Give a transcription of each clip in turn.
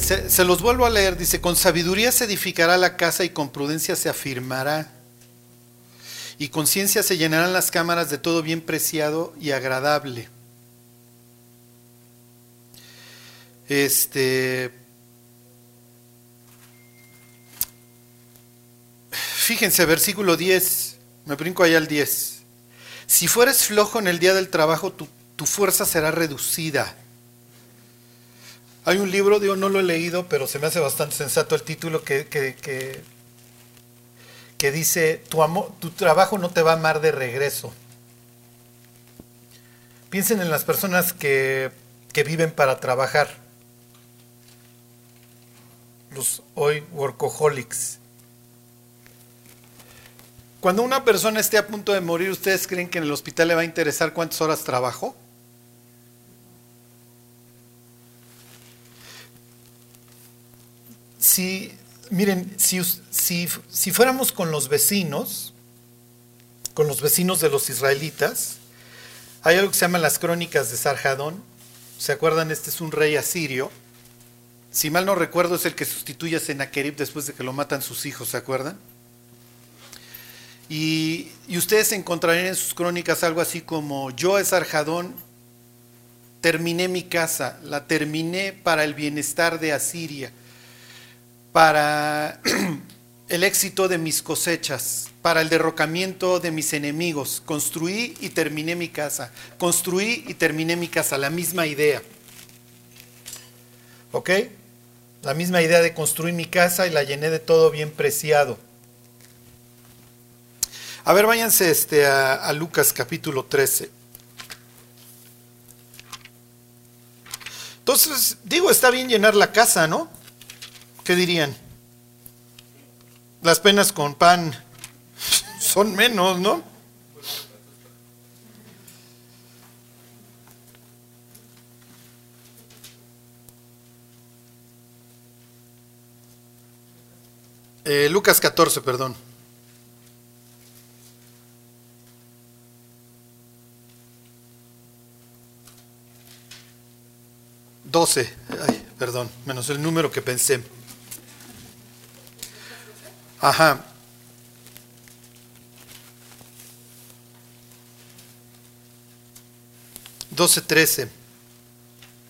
se, los vuelvo a leer. Dice, con sabiduría se edificará la casa y con prudencia se afirmará. Y con ciencia se llenarán las cámaras de todo bien preciado y agradable. Este. Fíjense, versículo 10. Me brinco allá al 10. Si fueres flojo en el día del trabajo, tu, tu fuerza será reducida. Hay un libro, digo, no lo he leído, pero se me hace bastante sensato el título que, que, que, dice, tu, amor, tu trabajo no te va a amar de regreso. Piensen en las personas que, que viven para trabajar. Los hoy workaholics. Cuando una persona esté a punto de morir, ¿ustedes creen que en el hospital le va a interesar cuántas horas trabajó? Si, miren, si, si, fuéramos con los vecinos, con los vecinos de los israelitas, hay algo que se llama las crónicas de Sarjadón. ¿Se acuerdan? Este es un rey asirio. Si mal no recuerdo, es el que sustituye a Sennacherib después de que lo matan sus hijos, ¿se acuerdan? Y, y ustedes encontrarán en sus crónicas algo así como, yo, Sarjadón, terminé mi casa, la terminé para el bienestar de Asiria para el éxito de mis cosechas, para el derrocamiento de mis enemigos. Construí y terminé mi casa. Construí y terminé mi casa. La misma idea. ¿Ok? La misma idea de construir mi casa y la llené de todo bien preciado. A ver, váyanse este, a, a Lucas capítulo 13. Entonces, digo, está bien llenar la casa, ¿no? ¿Qué dirían? Las penas con pan son menos, ¿no? Eh, Lucas 14, perdón. Doce, perdón, menos el número que pensé. Ajá. Doce trece.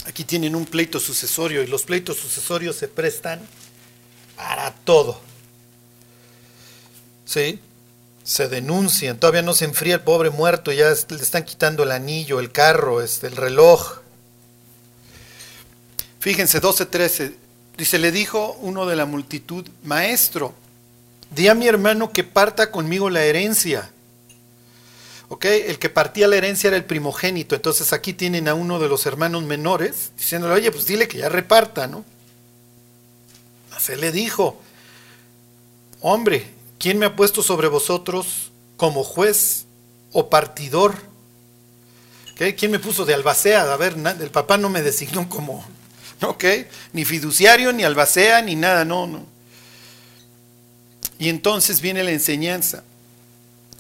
Aquí tienen un pleito sucesorio y los pleitos sucesorios se prestan para todo. ¿Sí? Se denuncian, todavía no se enfría el pobre muerto, ya le están quitando el anillo, el carro, este, el reloj. Fíjense, 12.13, dice, le dijo uno de la multitud, maestro, Di a mi hermano que parta conmigo la herencia. ¿Ok? El que partía la herencia era el primogénito. Entonces aquí tienen a uno de los hermanos menores diciéndole, oye, pues dile que ya reparta, ¿no? Se le dijo, hombre, ¿quién me ha puesto sobre vosotros como juez o partidor? ¿Quién me puso de albacea? A ver, el papá no me designó como, ¿ok? Ni fiduciario, ni albacea, ni nada, no, no. Y entonces viene la enseñanza.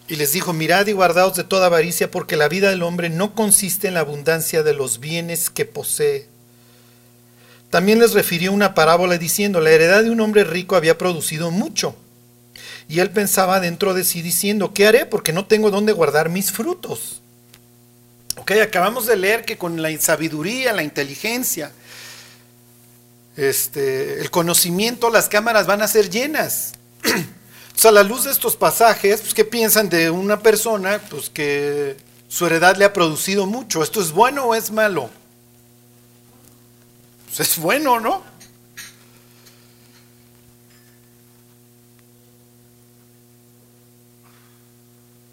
Y les dijo, mirad y guardaos de toda avaricia, porque la vida del hombre no consiste en la abundancia de los bienes que posee. También les refirió una parábola diciendo, la heredad de un hombre rico había producido mucho. Y él pensaba dentro de sí diciendo, ¿qué haré? Porque no tengo dónde guardar mis frutos. Ok, acabamos de leer que con la sabiduría, la inteligencia, este, el conocimiento, las cámaras van a ser llenas. sea, a la luz de estos pasajes, pues, ¿qué piensan de una persona pues, que su heredad le ha producido mucho? ¿Esto es bueno o es malo? Pues es bueno, ¿no?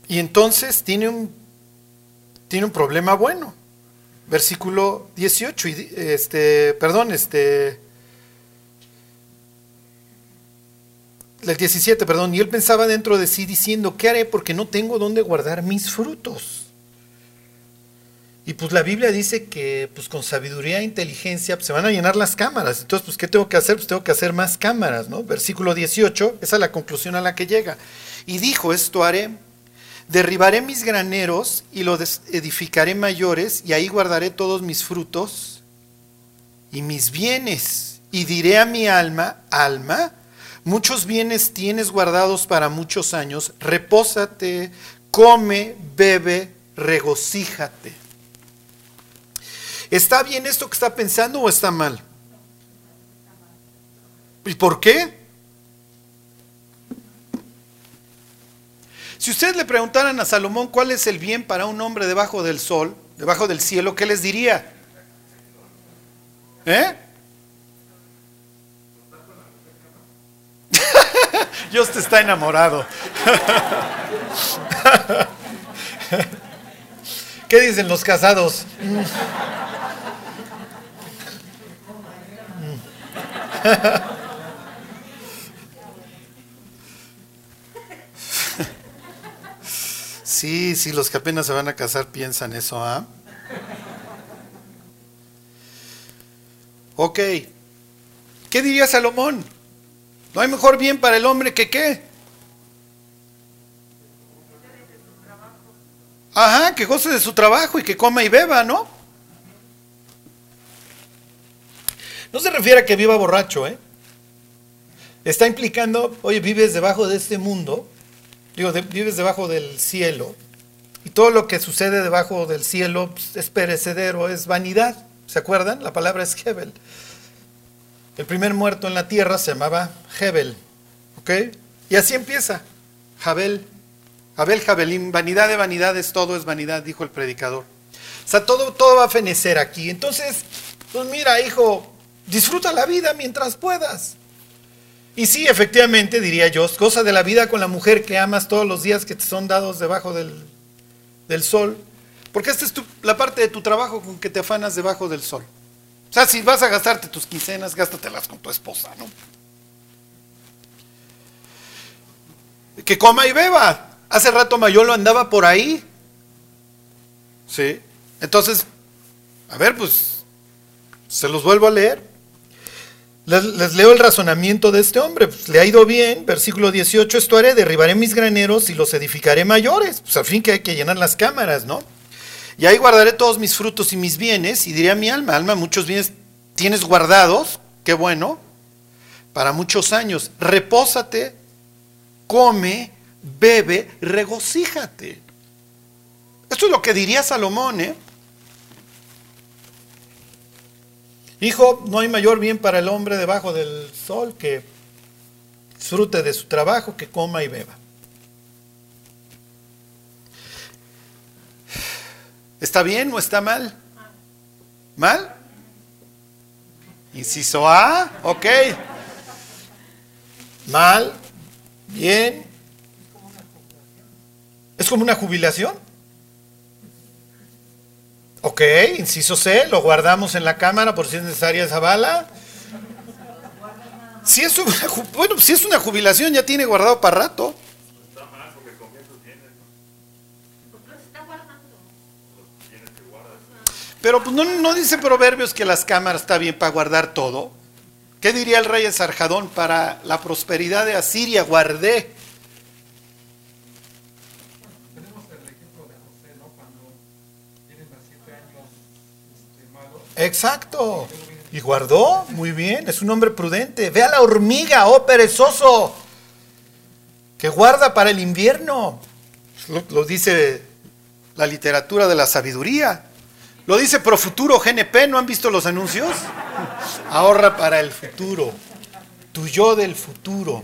Y entonces tiene un, tiene un problema bueno. Versículo 18, este, perdón, este, el 17, perdón, y él pensaba dentro de sí diciendo, ¿qué haré? Porque no tengo dónde guardar mis frutos. Y pues la Biblia dice que pues con sabiduría e inteligencia pues, se van a llenar las cámaras. Entonces, pues ¿qué tengo que hacer? Pues tengo que hacer más cámaras, ¿no? Versículo 18, esa es la conclusión a la que llega. Y dijo, esto haré, derribaré mis graneros y los edificaré mayores y ahí guardaré todos mis frutos y mis bienes y diré a mi alma, alma, muchos bienes tienes guardados para muchos años, repósate, come, bebe, regocíjate. ¿Está bien esto que está pensando o está mal? ¿Y por qué? Si ustedes le preguntaran a Salomón cuál es el bien para un hombre debajo del sol, debajo del cielo, ¿qué les diría? ¿Eh? Dios te está enamorado. ¿Qué dicen los casados? Sí, sí, los que apenas se van a casar piensan eso, ¿ah? Ok. ¿Qué diría Salomón? ¿No hay mejor bien para el hombre que qué? Ajá, que goce de su trabajo y que coma y beba, ¿no? No se refiere a que viva borracho, ¿eh? Está implicando, oye, vives debajo de este mundo, digo, vives debajo del cielo, y todo lo que sucede debajo del cielo pues, es perecedero, es vanidad. ¿Se acuerdan? La palabra es Hebel. El primer muerto en la tierra se llamaba Hebel. ¿Ok? Y así empieza. Jabel. Abel Jabelim. Vanidad de vanidades, todo es vanidad, dijo el predicador. O sea, todo, todo va a fenecer aquí. Entonces, pues mira, hijo, disfruta la vida mientras puedas. Y sí, efectivamente, diría yo, goza de la vida con la mujer que amas todos los días que te son dados debajo del, del sol. Porque esta es la parte de tu trabajo con que te afanas debajo del sol. O sea, si vas a gastarte tus quincenas, gástatelas con tu esposa, ¿no? Que coma y beba. Hace rato Mayolo andaba por ahí. ¿Sí? Entonces, a ver, pues, se los vuelvo a leer. Les, leo el razonamiento de este hombre. Pues, le ha ido bien, versículo 18, esto haré, derribaré mis graneros y los edificaré mayores. Pues al fin que hay que llenar las cámaras, ¿no? Y ahí guardaré todos mis frutos y mis bienes, y diré a mi alma, alma, muchos bienes tienes guardados, qué bueno, para muchos años. Repósate, come, bebe, regocíjate. Esto es lo que diría Salomón, ¿eh? Hijo, no hay mayor bien para el hombre debajo del sol que disfrute de su trabajo, que coma y beba. ¿Está bien o está mal? ¿Mal? Inciso A, ok. Mal, bien. ¿Es como una jubilación? Ok, inciso C, lo guardamos en la cámara por si es necesaria esa bala. Si es una, bueno, si es una jubilación ya tiene guardado para rato. Pero pues, no, dice Proverbios que las cámaras está bien para guardar todo. ¿Qué diría el rey de Sarjadón? Para la prosperidad de Asiria guardé. Exacto. Y guardó, muy bien, es un hombre prudente. Ve a la hormiga, oh perezoso, que guarda para el invierno. lo dice la literatura de la sabiduría. Lo dice Pro Futuro GNP, ¿no han visto los anuncios? Ahorra para el futuro. Tu yo del futuro.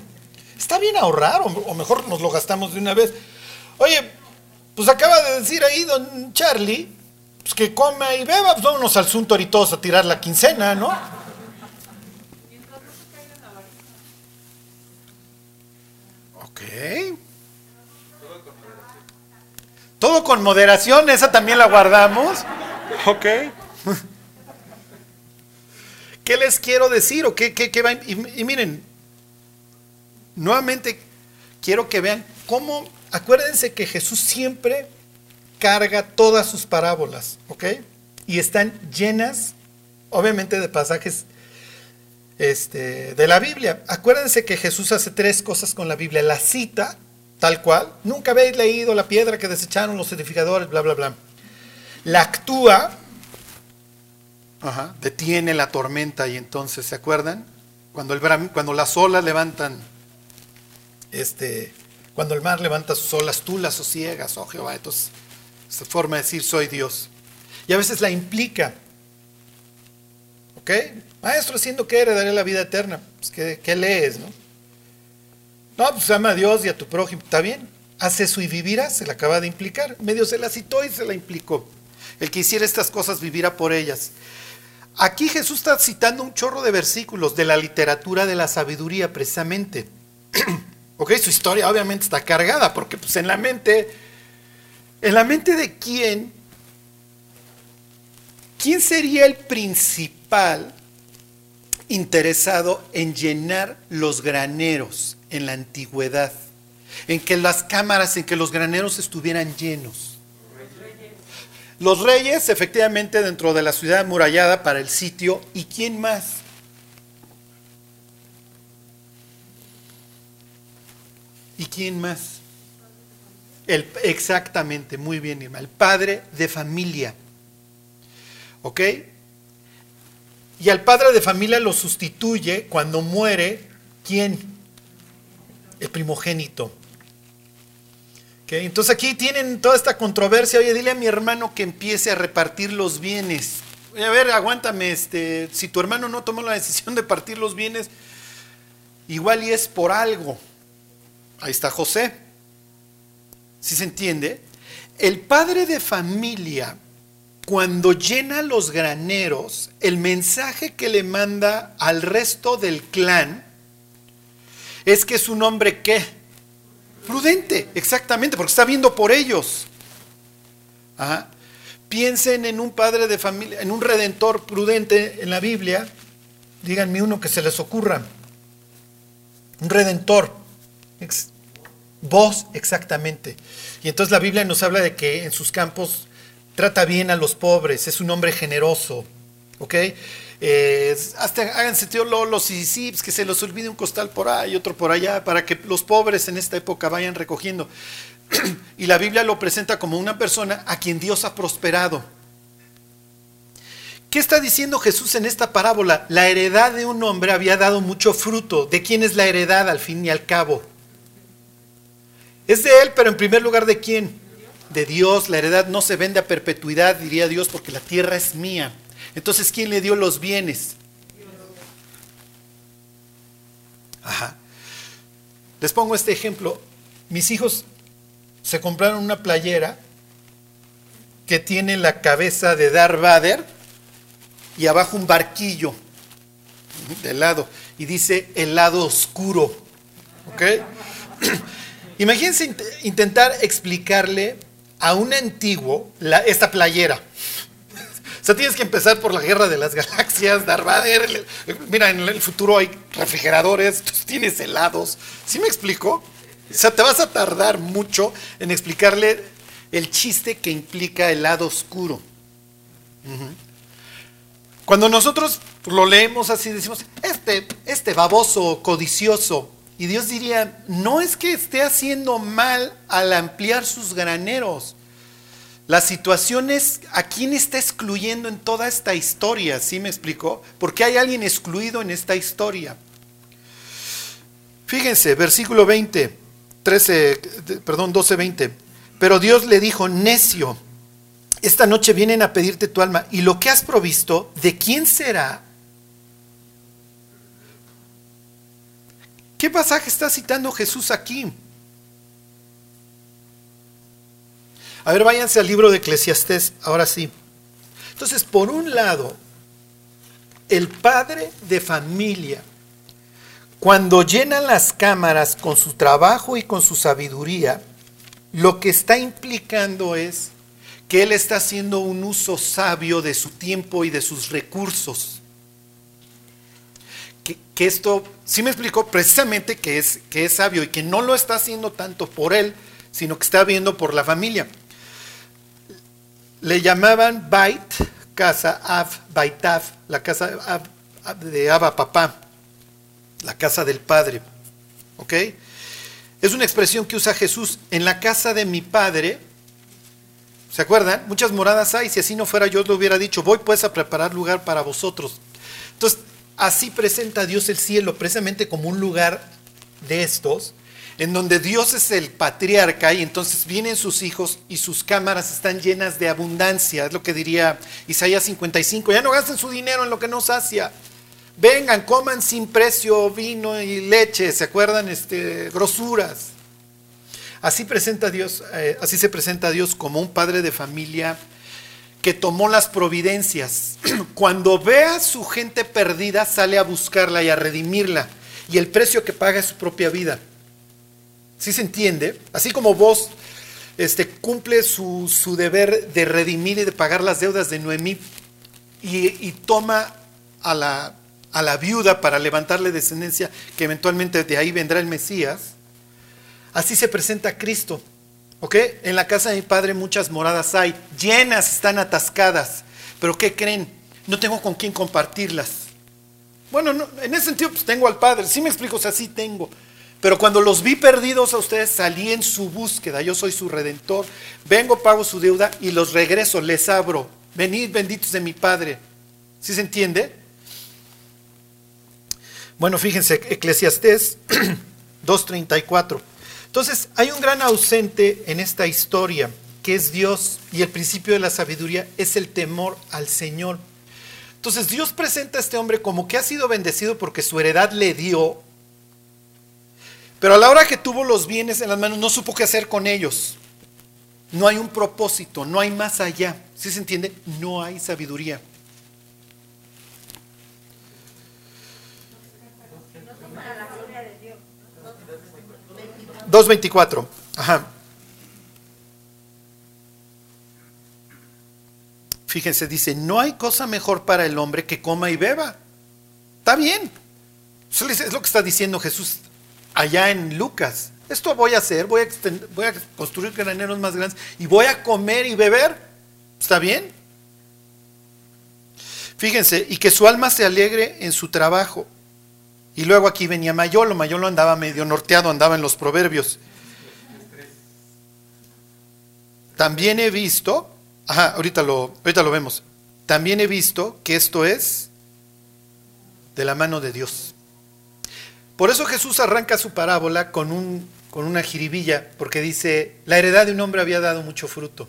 Está bien ahorrar, o, mejor nos lo gastamos de una vez. Oye, pues acaba de decir ahí don Charlie, pues que come y beba, pues vámonos al Suntory todos a tirar la quincena, ¿no? Ok. Todo con moderación, esa también la guardamos. Ok. ¿Qué les quiero decir? ¿O qué, va? Y, miren, nuevamente quiero que vean cómo, acuérdense que Jesús siempre carga todas sus parábolas, ¿ok? Y están llenas, obviamente, de pasajes este, de la Biblia. Acuérdense que Jesús hace tres cosas con la Biblia. La cita, tal cual. Nunca habéis leído la piedra que desecharon los edificadores, bla, bla, bla la actúa Ajá, detiene la tormenta y entonces, ¿se acuerdan? Cuando, el, cuando las olas levantan, este, cuando el mar levanta sus olas, tú las sosiegas, oh Jehová. Entonces, esta forma de decir soy Dios. Y a veces la implica. ¿Ok? Maestro, siendo que heredaré la vida eterna. Pues, ¿qué, lees, no? No, pues ama a Dios y a tu prójimo. ¿Está bien? Hace eso y vivirás. Se la acaba de implicar. Medio se la citó y se la implicó. El que hiciera estas cosas vivirá por ellas. Aquí Jesús está citando un chorro de versículos de la literatura de la sabiduría, precisamente. ok, su historia obviamente está cargada, porque pues en la mente, en la mente de quién, quién sería el principal interesado en llenar los graneros en la antigüedad, en que las cámaras, en que los graneros estuvieran llenos. Los reyes, efectivamente, dentro de la ciudad amurallada para el sitio. ¿Y quién más? ¿Y quién más? El, exactamente, muy bien, Irma. El padre de familia. ¿Ok? Y al padre de familia lo sustituye cuando muere, ¿quién? El primogénito. Entonces aquí tienen toda esta controversia. Oye, dile a mi hermano que empiece a repartir los bienes. Oye, a ver, aguántame, este, si tu hermano no tomó la decisión de partir los bienes, igual y es por algo. Ahí está José. ¿Sí se entiende? El padre de familia, cuando llena los graneros, el mensaje que le manda al resto del clan es que es un hombre que Prudente, exactamente, porque está viendo por ellos. Piensen en un padre de familia, en un redentor prudente en la Biblia. Díganme uno que se les ocurra. Un redentor. Vos, exactamente. Y entonces la Biblia nos habla de que en sus campos trata bien a los pobres, es un hombre generoso. ¿Ok? Eh, hasta háganse tío lolos y sí, que se los olvide un costal por ahí, otro por allá, para que los pobres en esta época vayan recogiendo. y la Biblia lo presenta como una persona a quien Dios ha prosperado. ¿Qué está diciendo Jesús en esta parábola? La heredad de un hombre había dado mucho fruto. ¿De quién es la heredad al fin y al cabo? Es de él, pero en primer lugar de quién? De Dios. La heredad no se vende a perpetuidad, diría Dios, porque la tierra es mía. Entonces, ¿quién le dio los bienes? Ajá. Les pongo este ejemplo. Mis hijos se compraron una playera que tiene la cabeza de Darth Vader y abajo un barquillo de lado y dice el lado oscuro. ¿Ok? Imagínense intentar explicarle a un antiguo esta playera. O sea, tienes que empezar por la guerra de las galaxias, Darth Vader. Mira, en el futuro hay refrigeradores, tienes helados. ¿Sí me explico? O sea, te vas a tardar mucho en explicarle el chiste que implica el lado oscuro. Cuando nosotros lo leemos así, decimos, este, este baboso codicioso, y Dios diría, no es que esté haciendo mal al ampliar sus graneros, la situación es a quién está excluyendo en toda esta historia, ¿sí me explicó? Porque hay alguien excluido en esta historia. Fíjense, versículo 20, 13, perdón, 12, 20. Pero Dios le dijo, necio, esta noche vienen a pedirte tu alma y lo que has provisto, ¿de quién será? ¿Qué pasaje está citando Jesús aquí? A ver, váyanse al libro de Eclesiastés, ahora sí. Entonces, por un lado, el padre de familia, cuando llena las cámaras con su trabajo y con su sabiduría, lo que está implicando es que él está haciendo un uso sabio de su tiempo y de sus recursos. Que, esto, sí me explicó precisamente que es, que es sabio y que no lo está haciendo tanto por él, sino que está viendo por la familia. Le llamaban Bait, casa, Av, Baitav, la casa de Abba, papá, la casa del padre. ¿Ok? Es una expresión que usa Jesús. En la casa de mi padre, ¿Se acuerdan? Muchas moradas hay. Si así no fuera, yo le hubiera dicho, voy pues a preparar lugar para vosotros. Entonces, así presenta Dios el cielo, precisamente como un lugar de estos, en donde Dios es el patriarca y entonces vienen sus hijos y sus cámaras están llenas de abundancia. Es lo que diría Isaías 55. Ya no gasten su dinero en lo que no sacia. Vengan, coman sin precio vino y leche, ¿se acuerdan? Este, grosuras. Así presenta Dios, eh, así se presenta a Dios como un padre de familia que tomó las providencias. Cuando ve a su gente perdida, sale a buscarla y a redimirla. Y el precio que paga es su propia vida. ¿Sí se entiende? Así como vos este, cumple su, deber de redimir y de pagar las deudas de Noemí y, toma a la a la viuda para levantarle descendencia, que eventualmente de ahí vendrá el Mesías. Así se presenta Cristo. ¿Ok? En la casa de mi padre muchas moradas hay, llenas, están atascadas. Pero ¿qué creen? No tengo con quién compartirlas. Bueno, en ese sentido, pues tengo al Padre. Sí me explico, o sea, sí tengo. Pero cuando los vi perdidos a ustedes, salí en su búsqueda. Yo soy su redentor. Vengo, pago su deuda y los regreso, les abro. Venid benditos de mi Padre. ¿Sí se entiende? Bueno, fíjense, Eclesiastés 2.34. Entonces, hay un gran ausente en esta historia, que es Dios, y el principio de la sabiduría es el temor al Señor. Entonces, Dios presenta a este hombre como que ha sido bendecido porque su heredad le dio, pero a la hora que tuvo los bienes en las manos no supo qué hacer con ellos. No hay un propósito, no hay más allá. ¿Sí se entiende? No hay sabiduría. 2.24. Ajá. Fíjense, dice, no hay cosa mejor para el hombre que coma y beba. Está bien. Es lo que está diciendo Jesús allá en Lucas. Esto voy a hacer, voy a, voy a construir graneros más grandes y voy a comer y beber. ¿Está bien? Fíjense, y que su alma se alegre en su trabajo y luego aquí venía Mayolo, Mayolo andaba medio norteado, andaba en los proverbios. También he visto, ajá, ahorita lo, ahorita lo vemos, también he visto que esto es de la mano de Dios. Por eso Jesús arranca su parábola con, un, con una jiribilla, porque dice, la heredad de un hombre había dado mucho fruto.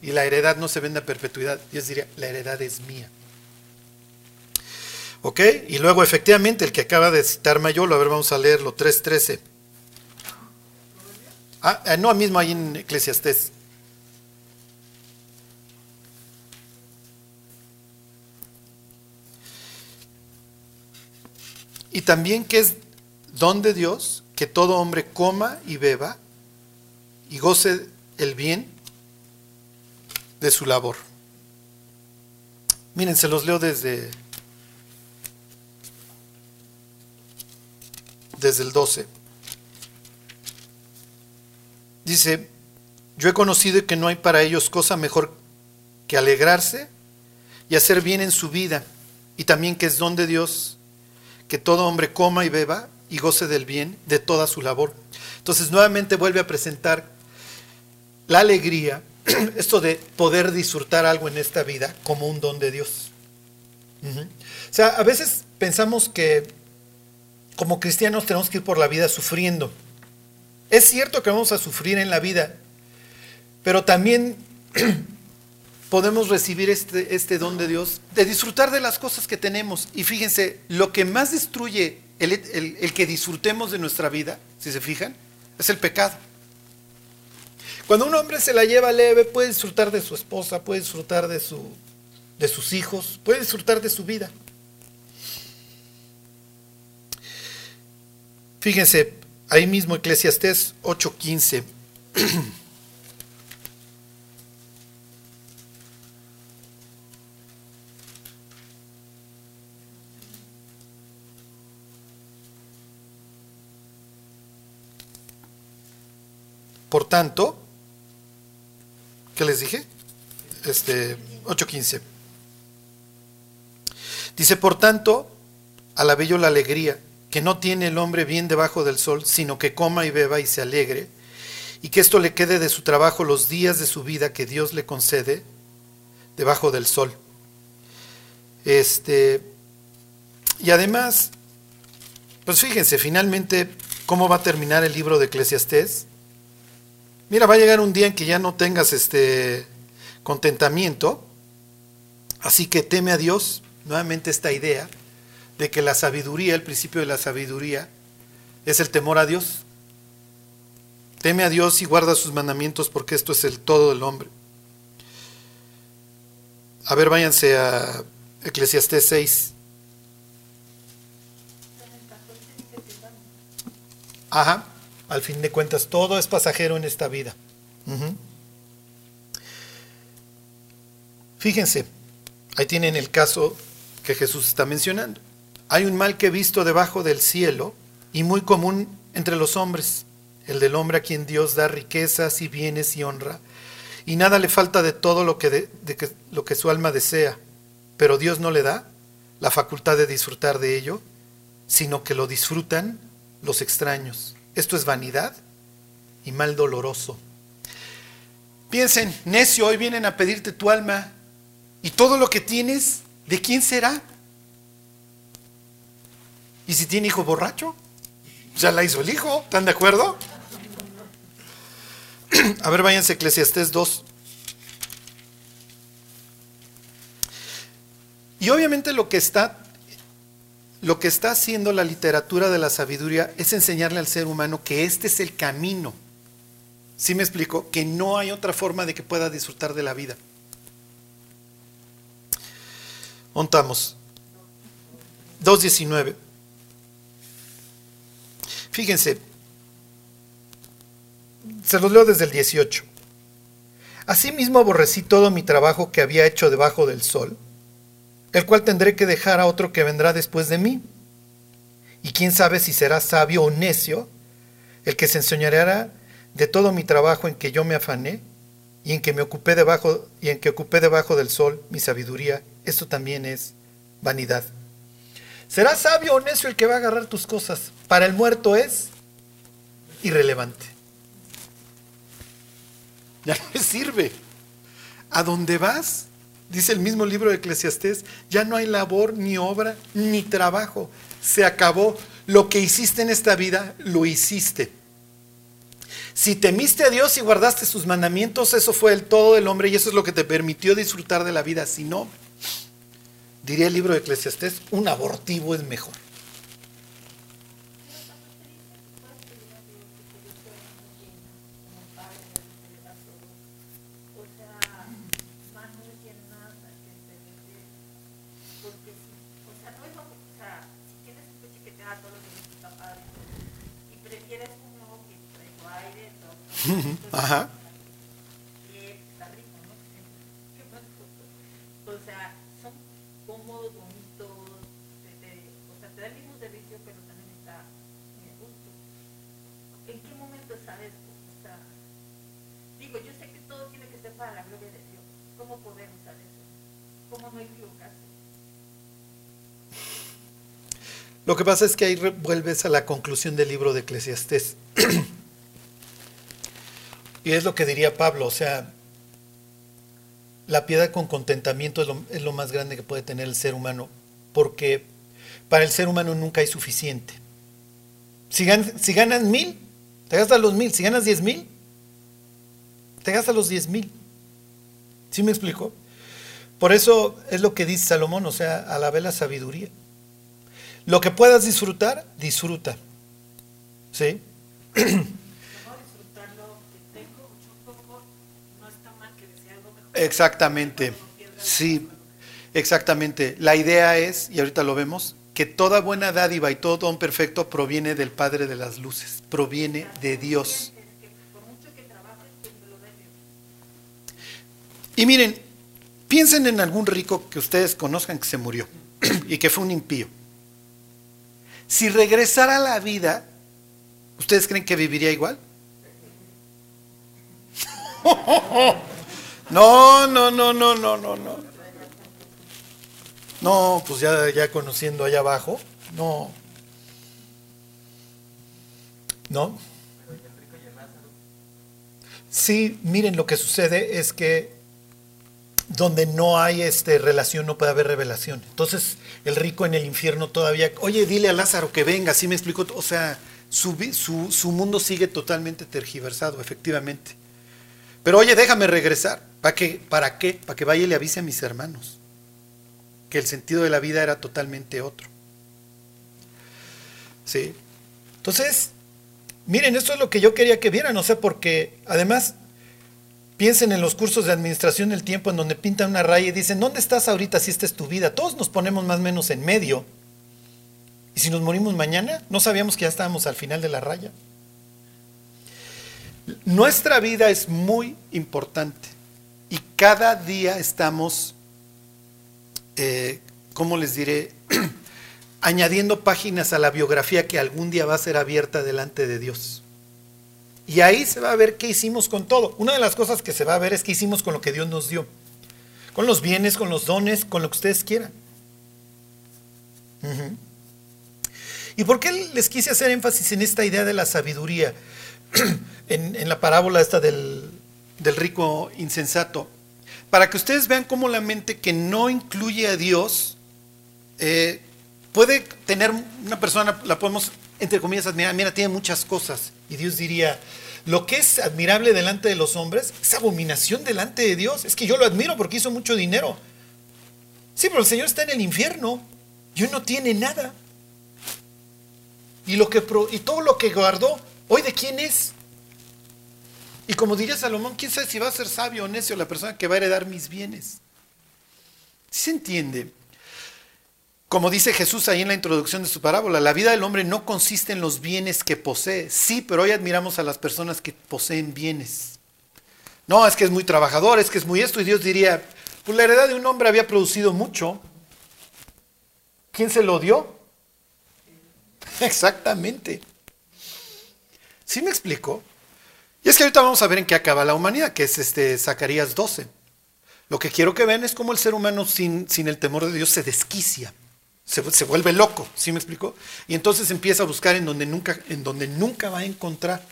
Y la heredad no se vende a perpetuidad. Dios diría, la heredad es mía. ¿Ok? Y luego efectivamente el que acaba de citar Mayolo, a ver, vamos a leerlo, 3.13. Ah, eh, no, mismo ahí en Eclesiastés. Y también que es don de Dios que todo hombre coma y beba y goce el bien de su labor. Miren, se los leo desde desde el 12. Dice, yo he conocido que no hay para ellos cosa mejor que alegrarse y hacer bien en su vida, y también que es don de Dios, que todo hombre coma y beba y goce del bien de toda su labor. Entonces nuevamente vuelve a presentar la alegría, esto de poder disfrutar algo en esta vida como un don de Dios. O sea, a veces pensamos que como cristianos tenemos que ir por la vida sufriendo. Es cierto que vamos a sufrir en la vida, pero también podemos recibir este, este don de Dios, de disfrutar de las cosas que tenemos. Y fíjense, lo que más destruye el, el, que disfrutemos de nuestra vida, si se fijan, es el pecado. Cuando un hombre se la lleva leve, puede disfrutar de su esposa, puede disfrutar de, su, de sus hijos, puede disfrutar de su vida. Fíjense, ahí mismo Eclesiastés 8:15. Por tanto, ¿qué les dije? Este 8:15. Dice, por tanto, a la bello la alegría que no tiene el hombre bien debajo del sol, sino que coma y beba y se alegre, y que esto le quede de su trabajo los días de su vida que Dios le concede debajo del sol. Este, y además, pues fíjense, finalmente, ¿cómo va a terminar el libro de Eclesiastés? Mira, va a llegar un día en que ya no tengas este contentamiento, así que teme a Dios, nuevamente esta idea de que la sabiduría, el principio de la sabiduría, es el temor a Dios. Teme a Dios y guarda sus mandamientos porque esto es el todo del hombre. A ver, váyanse a Eclesiastés 6. Ajá, al fin de cuentas, todo es pasajero en esta vida. Fíjense, ahí tienen el caso que Jesús está mencionando. Hay un mal que he visto debajo del cielo y muy común entre los hombres, el del hombre a quien Dios da riquezas y bienes y honra, y nada le falta de todo lo que, de, que, lo que su alma desea, pero Dios no le da la facultad de disfrutar de ello, sino que lo disfrutan los extraños. Esto es vanidad y mal doloroso. Piensen, necio, hoy vienen a pedirte tu alma y todo lo que tienes, ¿de quién será? ¿Y si tiene hijo borracho? Ya la hizo el hijo, ¿están de acuerdo? A ver, váyanse Eclesiastés 2. Y obviamente lo que está lo que está haciendo la literatura de la sabiduría es enseñarle al ser humano que este es el camino. ¿Sí me explico? Que no hay otra forma de que pueda disfrutar de la vida. Montamos. 2.19. Fíjense, se los leo desde el 18. Asimismo aborrecí todo mi trabajo que había hecho debajo del sol el cual tendré que dejar a otro que vendrá después de mí. Y quién sabe si será sabio o necio el que se enseñará de todo mi trabajo en que yo me afané y en que me ocupé debajo y en que ocupé debajo del sol mi sabiduría. Esto también es vanidad. ¿Será sabio o necio el que va a agarrar tus cosas? Para el muerto es irrelevante. Ya no sirve. ¿A dónde vas? Dice el mismo libro de Eclesiastés, ya no hay labor, ni obra, ni trabajo. Se acabó. Lo que hiciste en esta vida, lo hiciste. Si temiste a Dios y guardaste sus mandamientos, eso fue el todo del hombre y eso es lo que te permitió disfrutar de la vida. Si no, diría el libro de Eclesiastés, un abortivo es mejor. Lo que pasa es que ahí vuelves a la conclusión del libro de Eclesiastés. Y es lo que diría Pablo, o sea, la piedad con contentamiento es lo, más grande que puede tener el ser humano, porque para el ser humano nunca hay suficiente. Si, ganas mil, te gastas los mil. Si ganas diez mil, te gastas los diez mil. ¿Sí me explico? Por eso es lo que dice Salomón, o sea, a la sabiduría. Lo que puedas disfrutar, disfruta. ¿Sí? Exactamente, sí, exactamente. La idea es, y ahorita lo vemos, que toda buena dádiva y todo don perfecto proviene del Padre de las Luces, proviene de Dios. Y miren, piensen en algún rico que ustedes conozcan que se murió y que fue un impío. Si regresara a la vida, ¿ustedes creen que viviría igual? No, no, no, no, no, no, no. No, pues ya, ya conociendo allá abajo, no. ¿No? Sí, miren, lo que sucede es que donde no hay este, relación no puede haber revelación. Entonces, el rico en el infierno todavía, oye, dile a Lázaro que venga, así me explico. O sea, su, su, su mundo sigue totalmente tergiversado, efectivamente. Pero oye, déjame regresar. ¿Para qué? ¿Para qué? Para que vaya y le avise a mis hermanos que el sentido de la vida era totalmente otro. ¿Sí? Entonces, miren, esto es lo que yo quería que vieran, no sé, porque además piensen en los cursos de administración del tiempo en donde pintan una raya y dicen, ¿dónde estás ahorita si esta es tu vida? Todos nos ponemos más o menos en medio. Y si nos morimos mañana, no sabíamos que ya estábamos al final de la raya. Nuestra vida es muy importante y cada día estamos, eh, ¿cómo les diré? añadiendo páginas a la biografía que algún día va a ser abierta delante de Dios. Y ahí se va a ver qué hicimos con todo. Una de las cosas que se va a ver es qué hicimos con lo que Dios nos dio. Con los bienes, con los dones, con lo que ustedes quieran. ¿Y por qué les quise hacer énfasis en esta idea de la sabiduría? en, la parábola esta del, rico insensato. Para que ustedes vean cómo la mente que no incluye a Dios eh, puede tener una persona, la podemos, entre comillas, admirar, mira, tiene muchas cosas. Y Dios diría, lo que es admirable delante de los hombres es abominación delante de Dios. Es que yo lo admiro porque hizo mucho dinero. Sí, pero el Señor está en el infierno y no tiene nada. Y, lo que, y todo lo que guardó, hoy de quién es. Y como diría Salomón, quién sabe si va a ser sabio o necio la persona que va a heredar mis bienes. ¿Sí se entiende? Como dice Jesús ahí en la introducción de su parábola, la vida del hombre no consiste en los bienes que posee. Sí, pero hoy admiramos a las personas que poseen bienes. No, es que es muy trabajador, es que es muy esto. Y Dios diría, pues la heredad de un hombre había producido mucho. ¿Quién se lo dio? Exactamente. ¿Sí me explico? Y es que ahorita vamos a ver en qué acaba la humanidad, que es este Zacarías 12. Lo que quiero que vean es cómo el ser humano sin, sin el temor de Dios se desquicia se, vuelve loco, ¿sí me explico? Y entonces empieza a buscar en donde nunca, en donde nunca va a encontrar.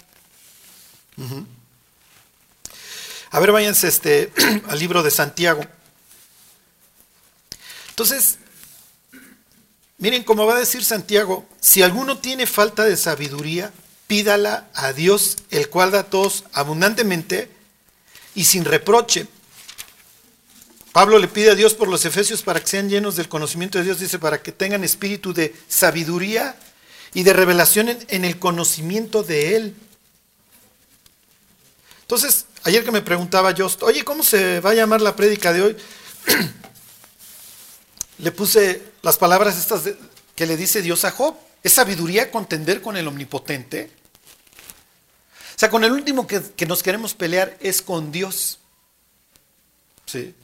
A ver, váyanse este, al libro de Santiago. Entonces, miren cómo va a decir Santiago, si alguno tiene falta de sabiduría, pídala a Dios, el cual da a todos abundantemente y sin reproche Pablo le pide a Dios por los efesios para que sean llenos del conocimiento de Dios, dice, para que tengan espíritu de sabiduría y de revelación en, el conocimiento de Él. Entonces, ayer que me preguntaba yo, oye, ¿cómo se va a llamar la prédica de hoy? le puse las palabras estas que le dice Dios a Job. ¿Es sabiduría contender con el omnipotente? O sea, con el último que, que nos queremos pelear es con Dios. Sí.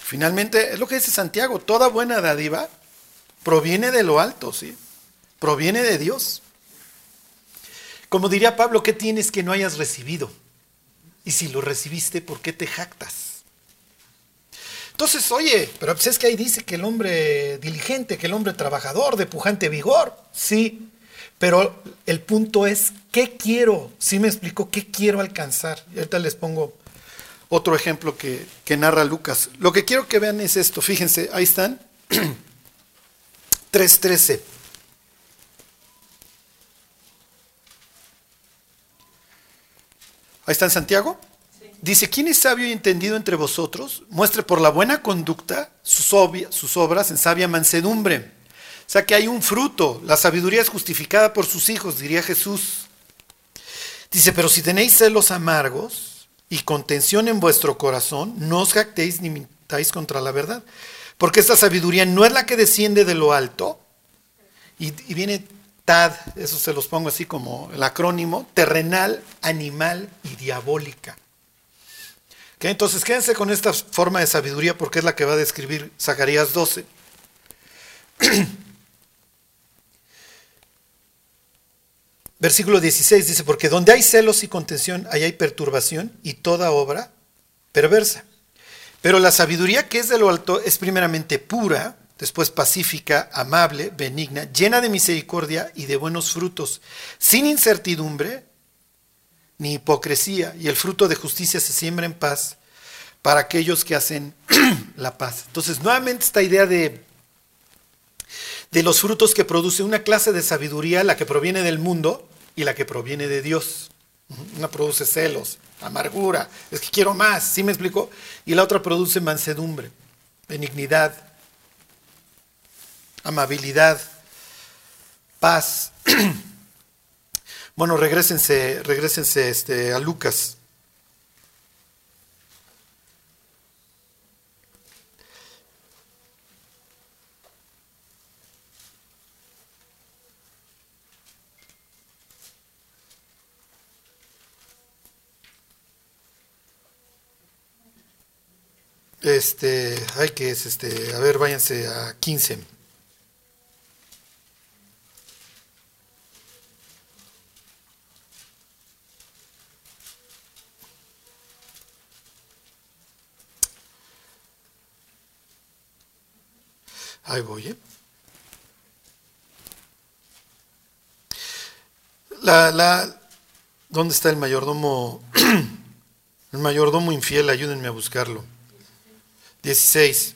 Finalmente, es lo que dice Santiago, toda buena dádiva proviene de lo alto, ¿sí? Proviene de Dios. Como diría Pablo, ¿qué tienes que no hayas recibido? Y si lo recibiste, ¿por qué te jactas? Entonces, oye, pero pues es que ahí dice que el hombre diligente, que el hombre trabajador, de pujante vigor, sí, pero el punto es, ¿qué quiero? Sí me explico, ¿qué quiero alcanzar? Ahorita les pongo otro ejemplo que, narra Lucas. Lo que quiero que vean es esto, fíjense, ahí están, 3.13. Ahí está en Santiago. Dice, ¿quién es sabio y entendido entre vosotros? Muestre por la buena conducta sus, sus obras en sabia mansedumbre. O sea que hay un fruto. La sabiduría es justificada por sus hijos, diría Jesús. Dice, pero si tenéis celos amargos, y contención en vuestro corazón, no os jactéis ni mintáis contra la verdad. Porque esta sabiduría no es la que desciende de lo alto, y, viene TAD, eso se los pongo así como el acrónimo, terrenal, animal y diabólica. Entonces quédense con esta forma de sabiduría porque es la que va a describir Zacarías 12. Versículo 16 dice, porque donde hay celos y contención, ahí hay perturbación y toda obra perversa. Pero la sabiduría que es de lo alto es primeramente pura, después pacífica, amable, benigna, llena de misericordia y de buenos frutos, sin incertidumbre ni hipocresía, y el fruto de justicia se siembra en paz para aquellos que hacen la paz. Entonces, nuevamente esta idea de, de los frutos que produce una clase de sabiduría, la que proviene del mundo y la que proviene de Dios. Una produce celos, amargura, es que quiero más, ¿sí me explico? Y la otra produce mansedumbre, benignidad, amabilidad, paz. bueno, regresense, regresense este, a Lucas. Este, hay que es este, a ver, váyanse a 15. Ahí voy, ¿eh? La, la, ¿Dónde está el mayordomo? El mayordomo infiel, ayúdenme a buscarlo. 16.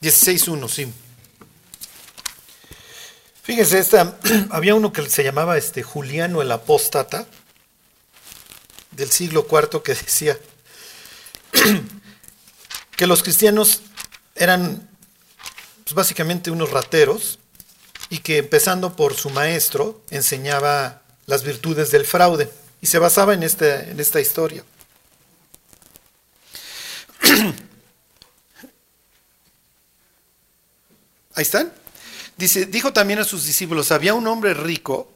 Dieciséis uno, sí. Fíjense, esta, había uno que se llamaba este Juliano el Apóstata, del siglo IV, que decía que los cristianos eran pues, básicamente unos rateros y que empezando por su maestro enseñaba las virtudes del fraude. Y se basaba en, este, en esta historia. Ahí están. Dice, dijo también a sus discípulos, había un hombre rico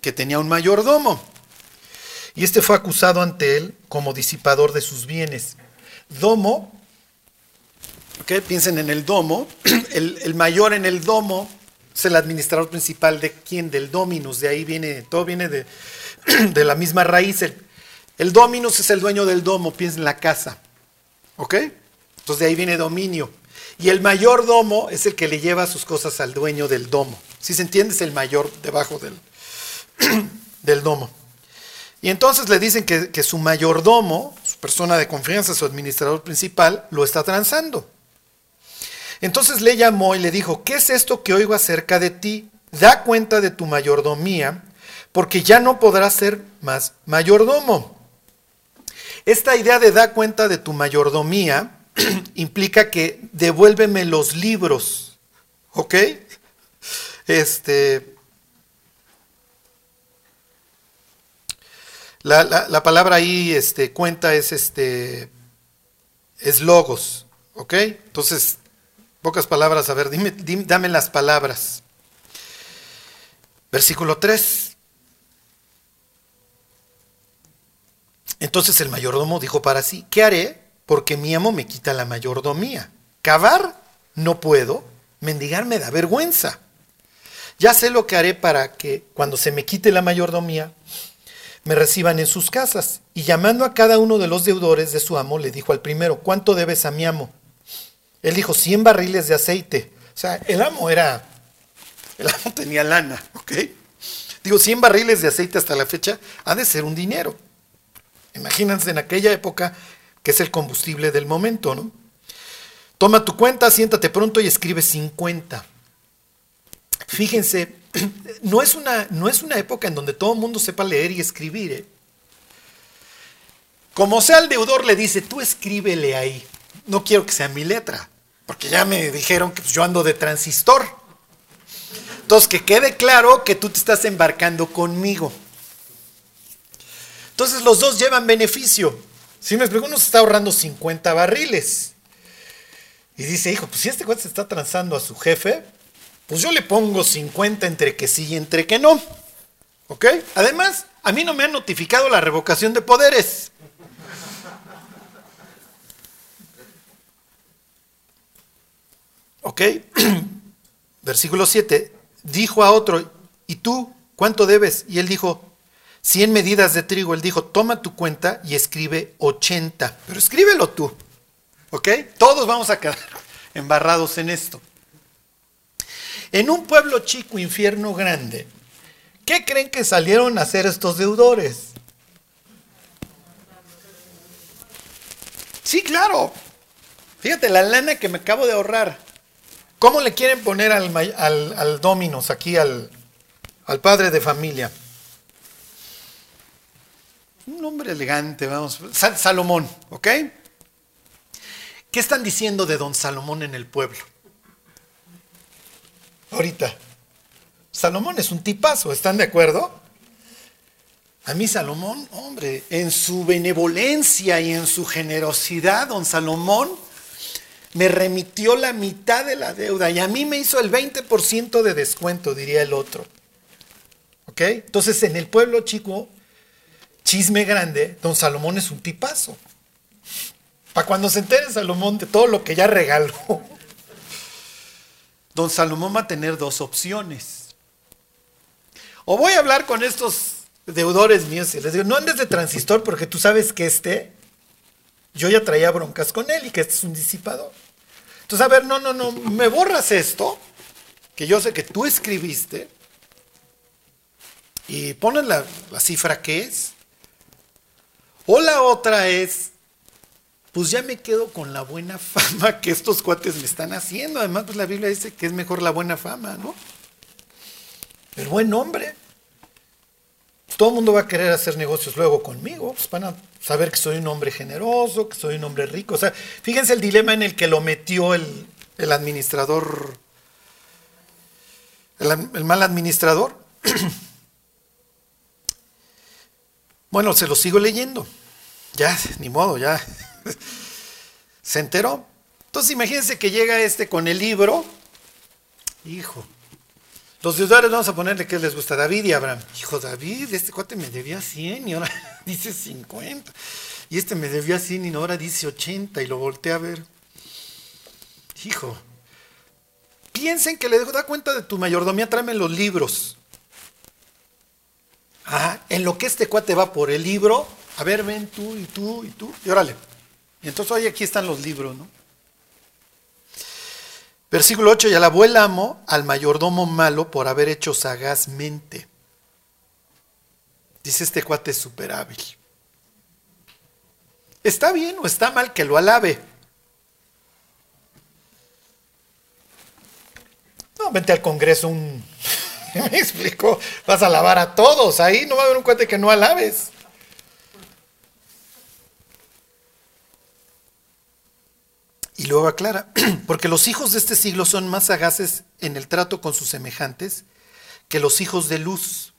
que tenía un mayordomo. Y este fue acusado ante él como disipador de sus bienes. Domo. Piensen en el domo. El, el mayor en el domo es el administrador principal de quién, del dominus, de ahí viene, todo viene de, de la misma raíz. El, el, dominus es el dueño del domo, piensa en la casa. ¿Ok? Entonces de ahí viene dominio. Y el mayordomo es el que le lleva sus cosas al dueño del domo. Si se entiende, es el mayor debajo del, del domo. Y entonces le dicen que, que su mayordomo, su persona de confianza, su administrador principal, lo está transando. Entonces le llamó y le dijo, ¿qué es esto que oigo acerca de ti? Da cuenta de tu mayordomía, porque ya no podrás ser más mayordomo. Esta idea de da cuenta de tu mayordomía implica que devuélveme los libros, ¿ok? Este, la, la, palabra ahí, este, cuenta es este, es logos, ¿ok? Entonces, Pocas palabras, a ver, dime, dame las palabras. Versículo 3. Entonces el mayordomo dijo para sí, ¿qué haré? Porque mi amo me quita la mayordomía. Cavar no puedo, mendigar me da vergüenza. Ya sé lo que haré para que cuando se me quite la mayordomía, me reciban en sus casas. Y llamando a cada uno de los deudores de su amo, le dijo al primero, ¿cuánto debes a mi amo? Él dijo 100 barriles de aceite. O sea, el amo era, el amo tenía lana, ¿ok? Digo, 100 barriles de aceite hasta la fecha ha de ser un dinero. Imagínense en aquella época que es el combustible del momento, ¿no? Toma tu cuenta, siéntate pronto y escribe 50. Fíjense, no es una, no es una época en donde todo el mundo sepa leer y escribir. ¿eh? Como sea el deudor le dice, tú escríbele ahí. No quiero que sea mi letra. Porque ya me dijeron que pues, yo ando de transistor. Entonces, que quede claro que tú te estás embarcando conmigo. Entonces, los dos llevan beneficio. Si me explico, uno se está ahorrando 50 barriles. Y dice, hijo, pues si este cuate se está transando a su jefe, pues yo le pongo 50 entre que sí y entre que no. ¿Ok? Además, a mí no me han notificado la revocación de poderes. ¿Ok? Versículo 7. Dijo a otro, ¿y tú cuánto debes? Y él dijo, 100 medidas de trigo. Él dijo, toma tu cuenta y escribe 80. Pero escríbelo tú. ¿Ok? Todos vamos a quedar embarrados en esto. En un pueblo chico, infierno grande, ¿qué creen que salieron a hacer estos deudores? Sí, claro. Fíjate, la lana que me acabo de ahorrar. ¿Cómo le quieren poner al, al, Dominos aquí, al, al padre de familia? Un hombre elegante, vamos. Salomón, ¿ok? ¿Qué están diciendo de don Salomón en el pueblo? Ahorita. Salomón es un tipazo, ¿están de acuerdo? A mí Salomón, hombre, en su benevolencia y en su generosidad, don Salomón me remitió la mitad de la deuda y a mí me hizo el 20% de descuento, diría el otro. ¿Ok? Entonces en el pueblo chico, chisme grande, don Salomón es un tipazo. Para cuando se entere Salomón de todo lo que ya regaló, don Salomón va a tener dos opciones. O voy a hablar con estos deudores míos y les digo, no andes de transistor porque tú sabes que este, yo ya traía broncas con él y que este es un disipador. Entonces, a ver, no, no, no, me borras esto, que yo sé que tú escribiste, y ponen la, la cifra que es. O la otra es, pues ya me quedo con la buena fama que estos cuates me están haciendo. Además, pues la Biblia dice que es mejor la buena fama, ¿no? El buen nombre. Todo el mundo va a querer hacer negocios luego conmigo. Pues van a saber que soy un hombre generoso, que soy un hombre rico. O sea, fíjense el dilema en el que lo metió el, administrador, el, mal administrador. bueno, se lo sigo leyendo. Ya, ni modo, ya. se enteró. Entonces imagínense que llega este con el libro. Hijo. Los deudores vamos a ponerle que les gusta David y Abraham. Hijo David, este cuate me debía 100 y ahora dice 50. Y este me debía 100 y ahora dice 80 y lo volteé a ver. Hijo, piensen que le da cuenta de tu mayordomía, tráeme los libros. Ah, en lo que este cuate va por el libro, a ver, ven tú y tú y tú, y órale. Y entonces, hoy aquí están los libros, ¿no? Versículo 8, y alabó el amo al mayordomo malo por haber hecho sagazmente. Dice este cuate hábil. ¿Está bien o está mal que lo alabe? No, vente al Congreso un... Me explico, vas a alabar a todos, ahí no va a haber un cuate que no alabes. Y luego aclara, porque los hijos de este siglo son más sagaces en el trato con sus semejantes que los hijos de luz.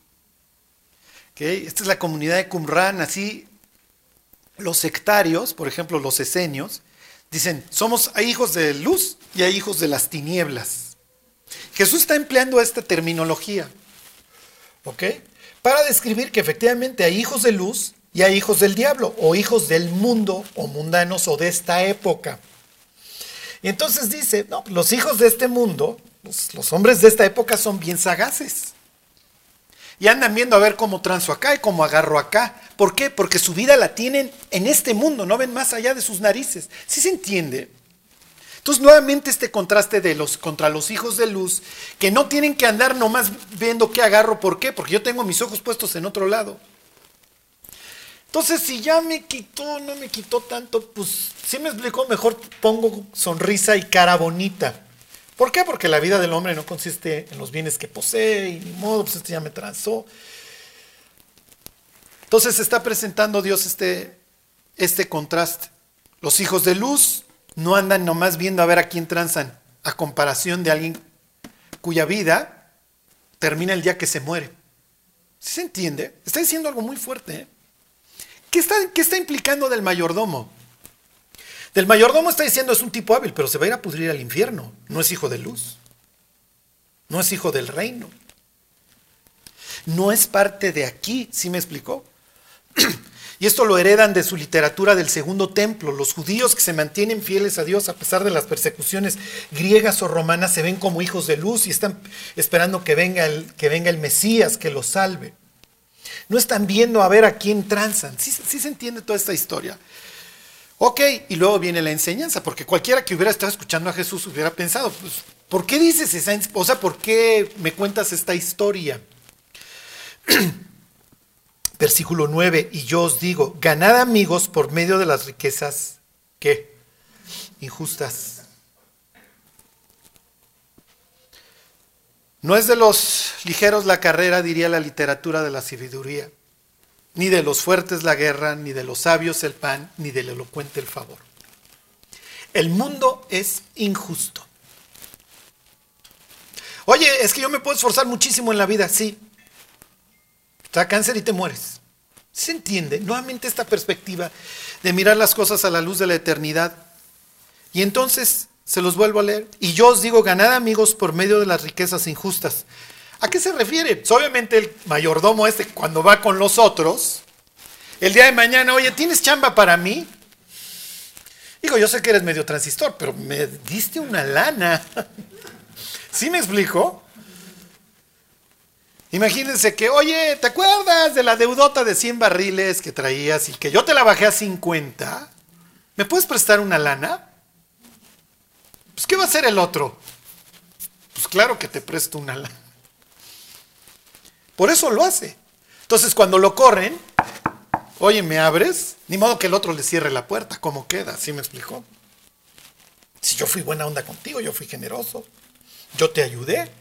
Esta es la comunidad de Qumran, así los sectarios, por ejemplo los esenios, dicen, somos, hijos de luz y hay hijos de las tinieblas. Jesús está empleando esta terminología, ¿ok? Para describir que efectivamente hay hijos de luz y hay hijos del diablo, o hijos del mundo, o mundanos, o de esta época. Y entonces dice, no, los hijos de este mundo, los, hombres de esta época son bien sagaces. Y andan viendo a ver cómo transo acá y cómo agarro acá. ¿Por qué? Porque su vida la tienen en este mundo, no ven más allá de sus narices. ¿Sí se entiende? Entonces, nuevamente este contraste de los contra los hijos de luz, que no tienen que andar nomás viendo qué agarro, ¿por qué? Porque yo tengo mis ojos puestos en otro lado. Entonces, si ya me quitó, no me quitó tanto, pues si me explicó, mejor pongo sonrisa y cara bonita. ¿Por qué? Porque la vida del hombre no consiste en los bienes que posee y ni modo, pues este ya me transó. Entonces está presentando Dios este, este contraste. Los hijos de luz no andan nomás viendo a ver a quién transan, a comparación de alguien cuya vida termina el día que se muere. ¿Sí se entiende? Está diciendo algo muy fuerte. ¿eh? ¿Qué está, implicando del mayordomo? Del mayordomo está diciendo es un tipo hábil, pero se va a ir a pudrir al infierno. No es hijo de luz. No es hijo del reino. No es parte de aquí, ¿sí me explicó? Y esto lo heredan de su literatura del segundo templo. Los judíos que se mantienen fieles a Dios a pesar de las persecuciones griegas o romanas se ven como hijos de luz y están esperando que venga el, que venga el Mesías que los salve. No están viendo a ver a quién transan. Sí, se entiende toda esta historia. Ok, y luego viene la enseñanza, porque cualquiera que hubiera estado escuchando a Jesús hubiera pensado, pues ¿Por qué dices esa, o sea, por qué me cuentas esta historia? Versículo 9, y yo os digo, ganad amigos por medio de las riquezas, ¿qué? Injustas. No es de los ligeros la carrera, diría la literatura de la sabiduría, ni de los fuertes la guerra, ni de los sabios el pan, ni del elocuente el favor. El mundo es injusto. Oye, es que yo me puedo esforzar muchísimo en la vida, sí. Da cáncer y te mueres. ¿Se entiende? Nuevamente esta perspectiva de mirar las cosas a la luz de la eternidad. Y entonces se los vuelvo a leer. Y yo os digo, ganad amigos por medio de las riquezas injustas. ¿A qué se refiere? Pues obviamente el mayordomo este, cuando va con los otros, el día de mañana, oye, ¿tienes chamba para mí? Digo, yo sé que eres medio transistor, pero me diste una lana. ¿Sí me explico? Imagínense que, oye, ¿te acuerdas de la deudota de 100 barriles que traías y que yo te la bajé a 50? ¿Me puedes prestar una lana? Pues, ¿qué va a hacer el otro? Pues claro que te presto una lana. Por eso lo hace. Entonces, cuando lo corren, oye, ¿me abres? Ni modo que el otro le cierre la puerta. ¿Cómo queda? ¿Sí me explicó? Si yo fui buena onda contigo, yo fui generoso. Yo te ayudé.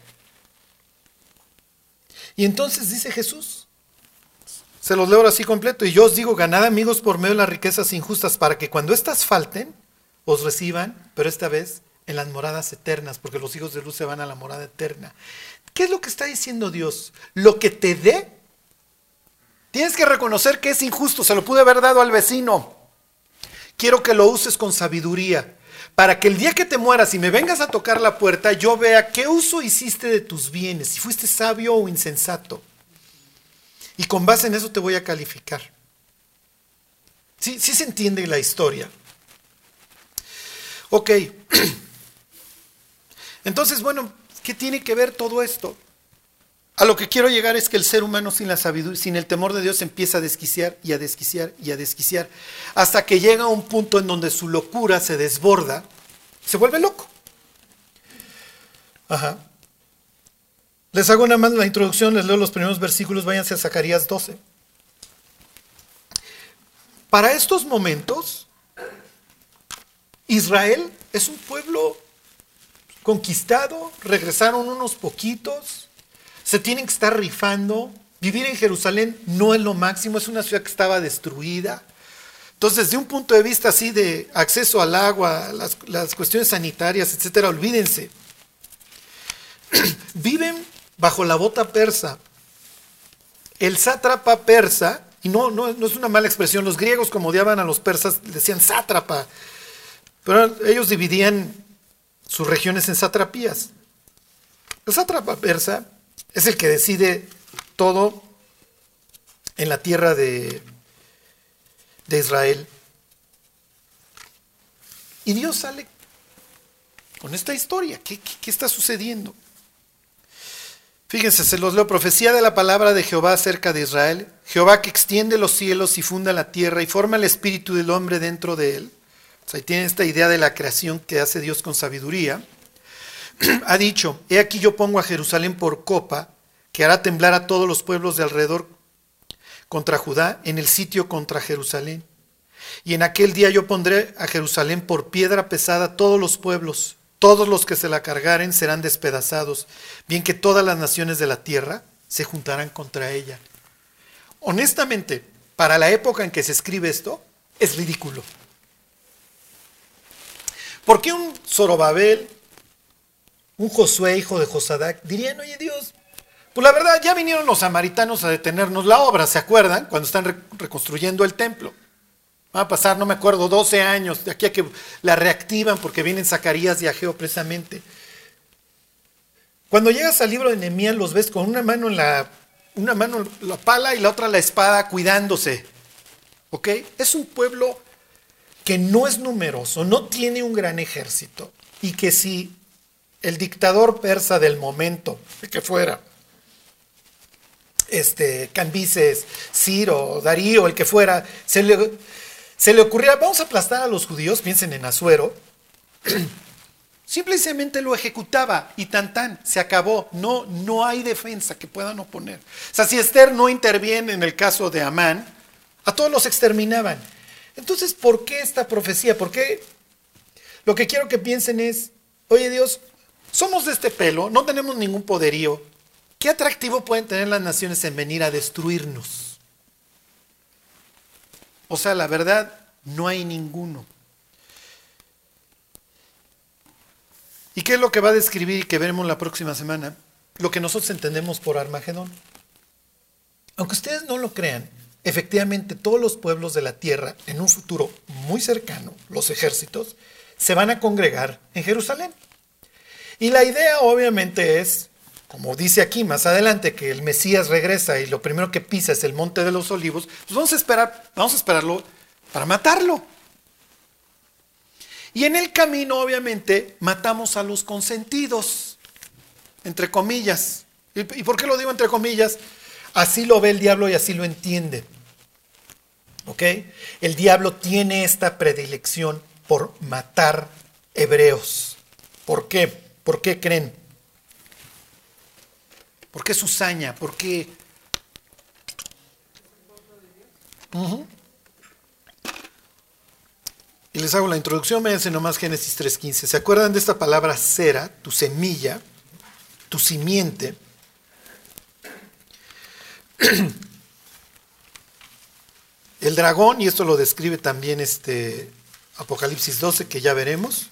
Y entonces dice Jesús, se los leo así completo, y yo os digo, ganad amigos por medio de las riquezas injustas, para que cuando éstas falten, os reciban, pero esta vez en las moradas eternas, porque los hijos de luz se van a la morada eterna. ¿Qué es lo que está diciendo Dios? Lo que te dé, tienes que reconocer que es injusto, se lo pude haber dado al vecino. Quiero que lo uses con sabiduría para que el día que te mueras y me vengas a tocar la puerta, yo vea qué uso hiciste de tus bienes, si fuiste sabio o insensato. Y con base en eso te voy a calificar. Sí, sí se entiende la historia. Ok. Entonces, bueno, ¿qué tiene que ver todo esto? A lo que quiero llegar es que el ser humano sin la sabiduría, sin el temor de Dios empieza a desquiciar y a desquiciar y a desquiciar, hasta que llega a un punto en donde su locura se desborda, se vuelve loco. Ajá. Les hago una más la introducción, les leo los primeros versículos, váyanse a Zacarías 12. Para estos momentos, Israel es un pueblo conquistado, regresaron unos poquitos, se tienen que estar rifando. Vivir en Jerusalén no es lo máximo, es una ciudad que estaba destruida. Entonces, desde un punto de vista así de acceso al agua, las, cuestiones sanitarias, etcétera, olvídense. Viven bajo la bota persa. El sátrapa persa, y no, no, no, es una mala expresión, los griegos como odiaban a los persas decían sátrapa, pero ellos dividían sus regiones en satrapías. El sátrapa persa es el que decide todo en la tierra de, de Israel. Y Dios sale con esta historia. ¿Qué, ¿Qué, está sucediendo? Fíjense, se los leo. Profecía de la palabra de Jehová acerca de Israel. Jehová que extiende los cielos y funda la tierra y forma el espíritu del hombre dentro de él. O tiene esta idea de la creación que hace Dios con sabiduría ha dicho, he aquí yo pongo a Jerusalén por copa, que hará temblar a todos los pueblos de alrededor contra Judá, en el sitio contra Jerusalén. Y en aquel día yo pondré a Jerusalén por piedra pesada todos los pueblos, todos los que se la cargaren serán despedazados, bien que todas las naciones de la tierra se juntarán contra ella. Honestamente, para la época en que se escribe esto, es ridículo. ¿Por qué un Zorobabel, un Josué, hijo de Josadac, dirían, oye Dios, pues la verdad, ya vinieron los samaritanos a detenernos la obra, ¿se acuerdan? Cuando están reconstruyendo el templo. Va a pasar, no me acuerdo, 12 años de aquí a que la reactivan porque vienen Zacarías y Ageo precisamente. Cuando llegas al libro de Nehemías los ves con una mano en la una mano la pala y la otra la espada cuidándose. ¿Ok? Es un pueblo que no es numeroso, no tiene un gran ejército y que si el dictador persa del momento, que fuera, este, Cambises, Ciro, Darío, el que fuera, se le, se le ocurría, vamos a aplastar a los judíos, piensen en Azuero, Simplemente lo ejecutaba y tan tan, se acabó. No, no hay defensa que puedan oponer. O sea, si Esther no interviene en el caso de Amán, a todos los exterminaban. Entonces, ¿por qué esta profecía? ¿Por qué? Lo que quiero que piensen es, oye Dios, somos de este pelo, no tenemos ningún poderío. ¿Qué atractivo pueden tener las naciones en venir a destruirnos? O sea, la verdad, no hay ninguno. ¿Y qué es lo que va a describir y que veremos la próxima semana? Lo que nosotros entendemos por Armagedón. Aunque ustedes no lo crean, efectivamente todos los pueblos de la tierra, en un futuro muy cercano, los ejércitos, se van a congregar en Jerusalén. Y la idea obviamente es, como dice aquí más adelante, que el Mesías regresa y lo primero que pisa es el monte de los olivos, pues vamos a esperar, vamos a esperarlo para matarlo. Y en el camino, obviamente, matamos a los consentidos, entre comillas. ¿Y por qué lo digo entre comillas? Así lo ve el diablo y así lo entiende. ¿Ok? El diablo tiene esta predilección por matar hebreos. ¿Por qué? ¿Por qué creen? ¿Por qué su saña? ¿Por qué? Y les hago la introducción, véanse nomás Génesis 3.15. ¿Se acuerdan de esta palabra cera, tu semilla, tu simiente? El dragón, y esto lo describe también este Apocalipsis 12, que ya veremos,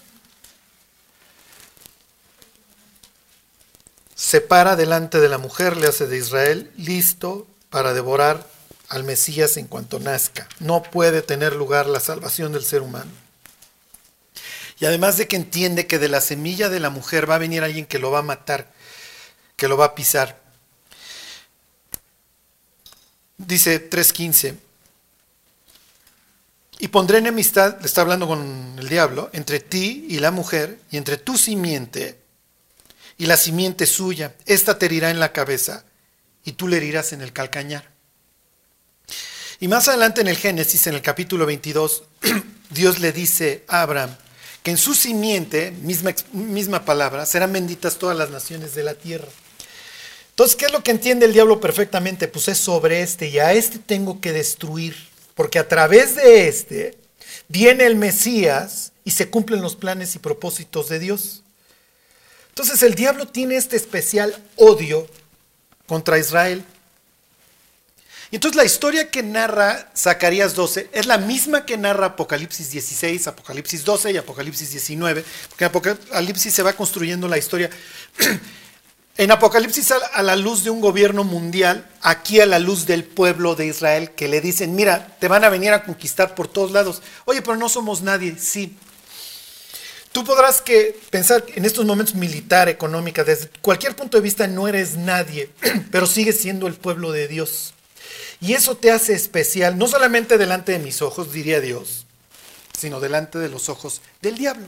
se para delante de la mujer, le hace de Israel, listo para devorar al Mesías en cuanto nazca. No puede tener lugar la salvación del ser humano. Y además de que entiende que de la semilla de la mujer va a venir alguien que lo va a matar, que lo va a pisar. Dice 3.15, y pondré enemistad, le está hablando con el diablo, entre ti y la mujer, y entre tu simiente y la simiente suya. Esta te herirá en la cabeza, y tú le herirás en el calcañar. Y más adelante en el Génesis, en el capítulo 22, Dios le dice a Abraham que en su simiente, misma, misma palabra, serán benditas todas las naciones de la tierra. Entonces, ¿qué es lo que entiende el diablo perfectamente? Pues es sobre este, y a este tengo que destruir, porque a través de este viene el Mesías y se cumplen los planes y propósitos de Dios. Entonces el diablo tiene este especial odio contra Israel. Y entonces la historia que narra Zacarías 12 es la misma que narra Apocalipsis 16, Apocalipsis 12 y Apocalipsis 19, porque en Apocalipsis se va construyendo la historia. En Apocalipsis a la luz de un gobierno mundial, aquí a la luz del pueblo de Israel, que le dicen, mira, te van a venir a conquistar por todos lados. Oye, pero no somos nadie, sí. Tú podrás que pensar en estos momentos militar, económica, desde cualquier punto de vista no eres nadie, pero sigues siendo el pueblo de Dios. Y eso te hace especial, no solamente delante de mis ojos, diría Dios, sino delante de los ojos del diablo.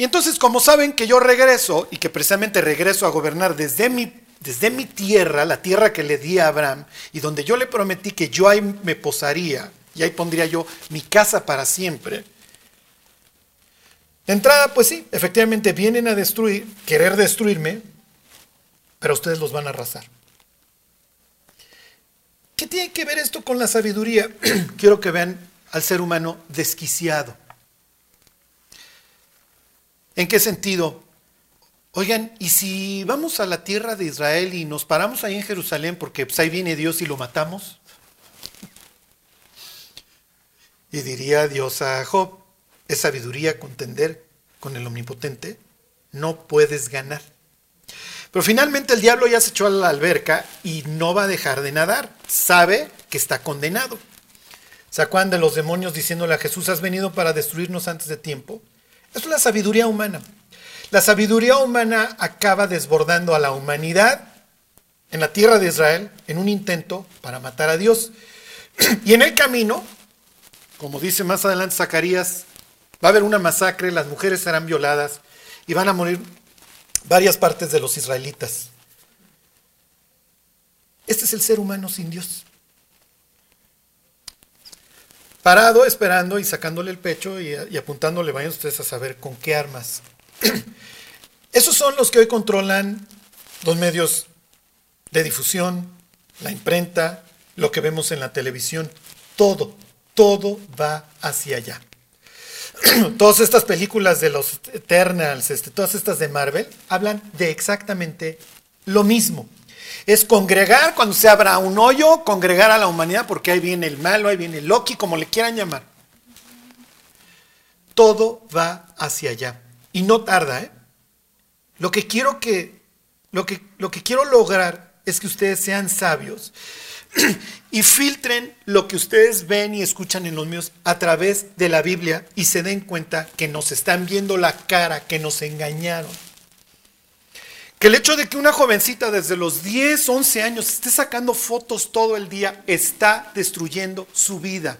Y entonces, como saben que yo regreso y que precisamente regreso a gobernar desde mi, desde mi tierra, la tierra que le di a Abraham, y donde yo le prometí que yo ahí me posaría, y ahí pondría yo mi casa para siempre. De entrada, pues sí, efectivamente vienen a destruir, querer destruirme, pero ustedes los van a arrasar. ¿Qué tiene que ver esto con la sabiduría? Quiero que vean al ser humano desquiciado. ¿En qué sentido? Oigan, ¿y si vamos a la tierra de Israel y nos paramos ahí en Jerusalén porque pues, ahí viene Dios y lo matamos? Y diría Dios a Job, es sabiduría contender con el omnipotente, no puedes ganar. Pero finalmente el diablo ya se echó a la alberca y no va a dejar de nadar. Sabe que está condenado. ¿Se de los demonios diciéndole a Jesús, has venido para destruirnos antes de tiempo? Es la sabiduría humana. La sabiduría humana acaba desbordando a la humanidad en la tierra de Israel en un intento para matar a Dios. Y en el camino, como dice más adelante Zacarías, va a haber una masacre, las mujeres serán violadas y van a morir varias partes de los israelitas. Este es el ser humano sin Dios. Parado, esperando y sacándole el pecho y, apuntándole, vayan ustedes a saber con qué armas Esos son los que hoy controlan los medios de difusión, la imprenta, lo que vemos en la televisión. Todo, todo va hacia allá. todas estas películas de los Eternals, este, todas estas de Marvel, hablan de exactamente lo mismo. Es congregar cuando se abra un hoyo, congregar a la humanidad, porque ahí viene el malo, ahí viene Loki, como le quieran llamar. Todo va hacia allá. Y no tarda, ¿eh? Lo que quiero que, lo que, lo que quiero lograr es que ustedes sean sabios y filtren lo que ustedes ven y escuchan en los míos a través de la Biblia y se den cuenta que nos están viendo la cara, que nos engañaron. Que el hecho de que una jovencita desde los 10, 11 años esté sacando fotos todo el día está destruyendo su vida.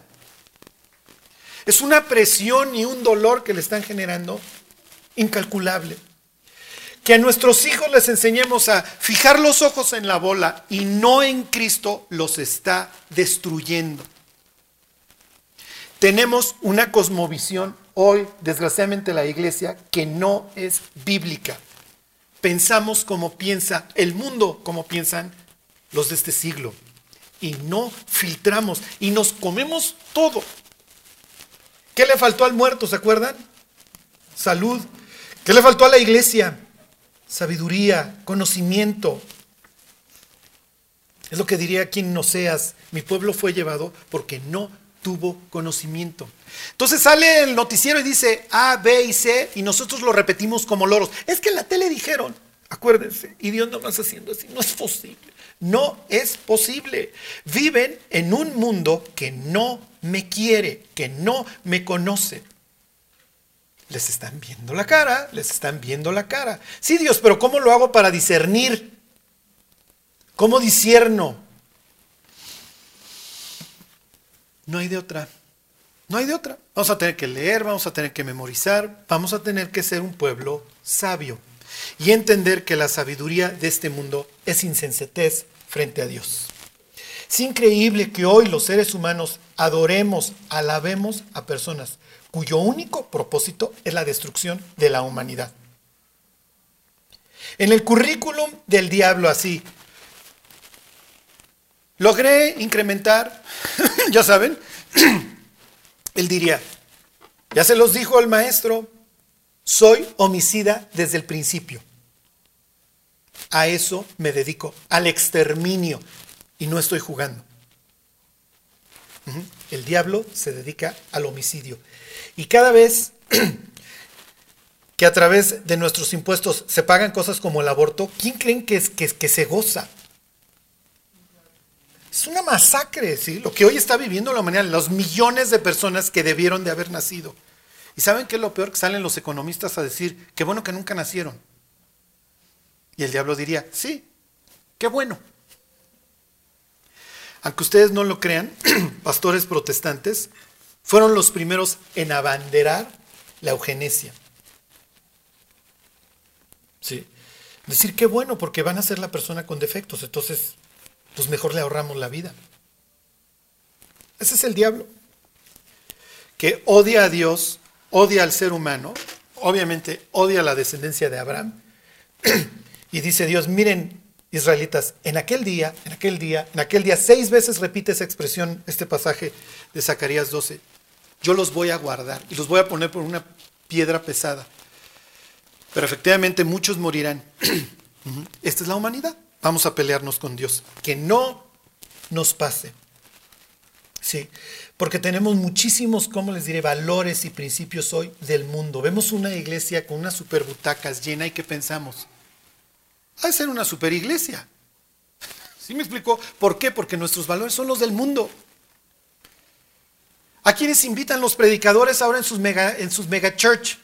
Es una presión y un dolor que le están generando incalculable que a nuestros hijos les enseñemos a fijar los ojos en la bola y no en Cristo, los está destruyendo. Tenemos una cosmovisión hoy, desgraciadamente, la iglesia que no es bíblica. Pensamos como piensa el mundo, como piensan los de este siglo. Y no filtramos y nos comemos todo. ¿Qué le faltó al muerto, se acuerdan? Salud. ¿Qué le faltó a la iglesia? sabiduría, conocimiento. Es lo que diría quien no seas. Mi pueblo fue llevado porque no tuvo conocimiento. Entonces sale el noticiero y dice A, B y C y nosotros lo repetimos como loros. Es que en la tele dijeron, acuérdense, y Dios no más haciendo así, no es posible. No es posible. Viven en un mundo que no me quiere, que no me conoce. Les están viendo la cara, les están viendo la cara. Sí, Dios, pero ¿cómo lo hago para discernir? ¿Cómo disierno? No hay de otra. No hay de otra. Vamos a tener que leer, vamos a tener que memorizar, vamos a tener que ser un pueblo sabio y entender que la sabiduría de este mundo es insensatez frente a Dios. Es increíble que hoy los seres humanos adoremos, alabemos a personas cuyo único propósito es la destrucción de la humanidad. En el currículum del diablo así, logré incrementar, ya saben, él diría, ya se los dijo el maestro, soy homicida desde el principio. A eso me dedico, al exterminio, y no estoy jugando. El diablo se dedica al homicidio. Y cada vez que a través de nuestros impuestos se pagan cosas como el aborto, ¿quién creen que, es, que, que se goza? Es una masacre, ¿sí? Lo que hoy está viviendo la humanidad, los millones de personas que debieron de haber nacido. ¿Y saben qué es lo peor? Que salen los economistas a decir, qué bueno que nunca nacieron. Y el diablo diría, sí, qué bueno. Aunque ustedes no lo crean, pastores protestantes, fueron los primeros en abanderar la eugenesia. ¿Sí? Decir qué bueno, porque van a ser la persona con defectos, entonces, pues mejor le ahorramos la vida. Ese es el diablo, que odia a Dios, odia al ser humano, obviamente odia a la descendencia de Abraham, y dice Dios, miren, israelitas, en aquel día, en aquel día, en aquel día, seis veces repite esa expresión, este pasaje de Zacarías 12, yo los voy a guardar y los voy a poner por una piedra pesada. Pero efectivamente muchos morirán. Esta es la humanidad. Vamos a pelearnos con Dios. Que no nos pase. Sí, porque tenemos muchísimos, como les diré, valores y principios hoy del mundo. Vemos una iglesia con unas super butacas llena y ¿qué pensamos? Ha de ser una super iglesia. ¿Sí me explico? ¿Por qué? Porque nuestros valores son los del mundo. ¿A quiénes invitan los predicadores ahora en sus mega, en sus mega church?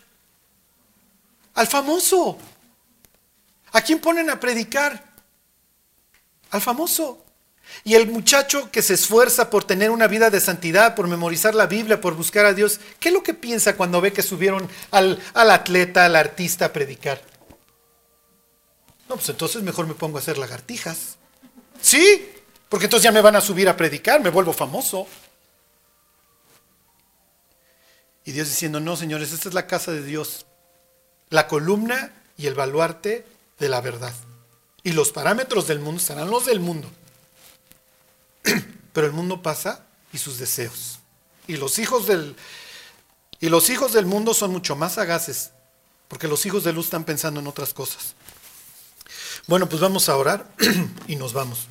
Al famoso. ¿A quién ponen a predicar? Al famoso. Y el muchacho que se esfuerza por tener una vida de santidad, por memorizar la Biblia, por buscar a Dios, ¿qué es lo que piensa cuando ve que subieron al, atleta, al artista a predicar? No, pues entonces mejor me pongo a hacer lagartijas. Sí, porque entonces ya me van a subir a predicar, me vuelvo famoso. Y Dios diciendo, no, señores, esta es la casa de Dios. la columna y el baluarte de la verdad. Y los parámetros del mundo serán los del mundo. Pero el mundo pasa y sus deseos. Y los hijos del y los hijos del mundo son mucho más sagaces, porque los hijos de luz están pensando en otras cosas. Bueno, pues vamos a orar y nos vamos.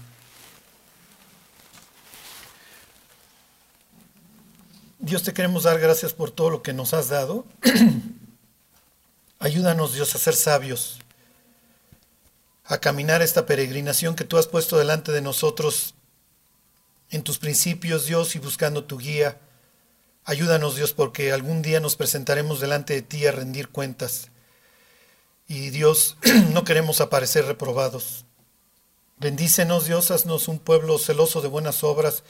Dios te queremos dar gracias por todo lo que nos has dado. Ayúdanos Dios a ser sabios, a caminar esta peregrinación que tú has puesto delante de nosotros en tus principios, Dios, y buscando tu guía. Ayúdanos, Dios, porque algún día nos presentaremos delante de ti a rendir cuentas. Y Dios, no queremos aparecer reprobados. Bendícenos, Dios, haznos un pueblo celoso de buenas obras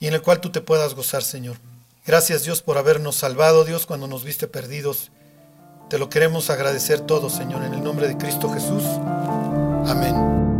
y en el cual tú te puedas gozar, Señor. Gracias, Dios, por habernos salvado, Dios, cuando nos viste perdidos. Te lo queremos agradecer todo, Señor, en el nombre de Cristo Jesús. Amén.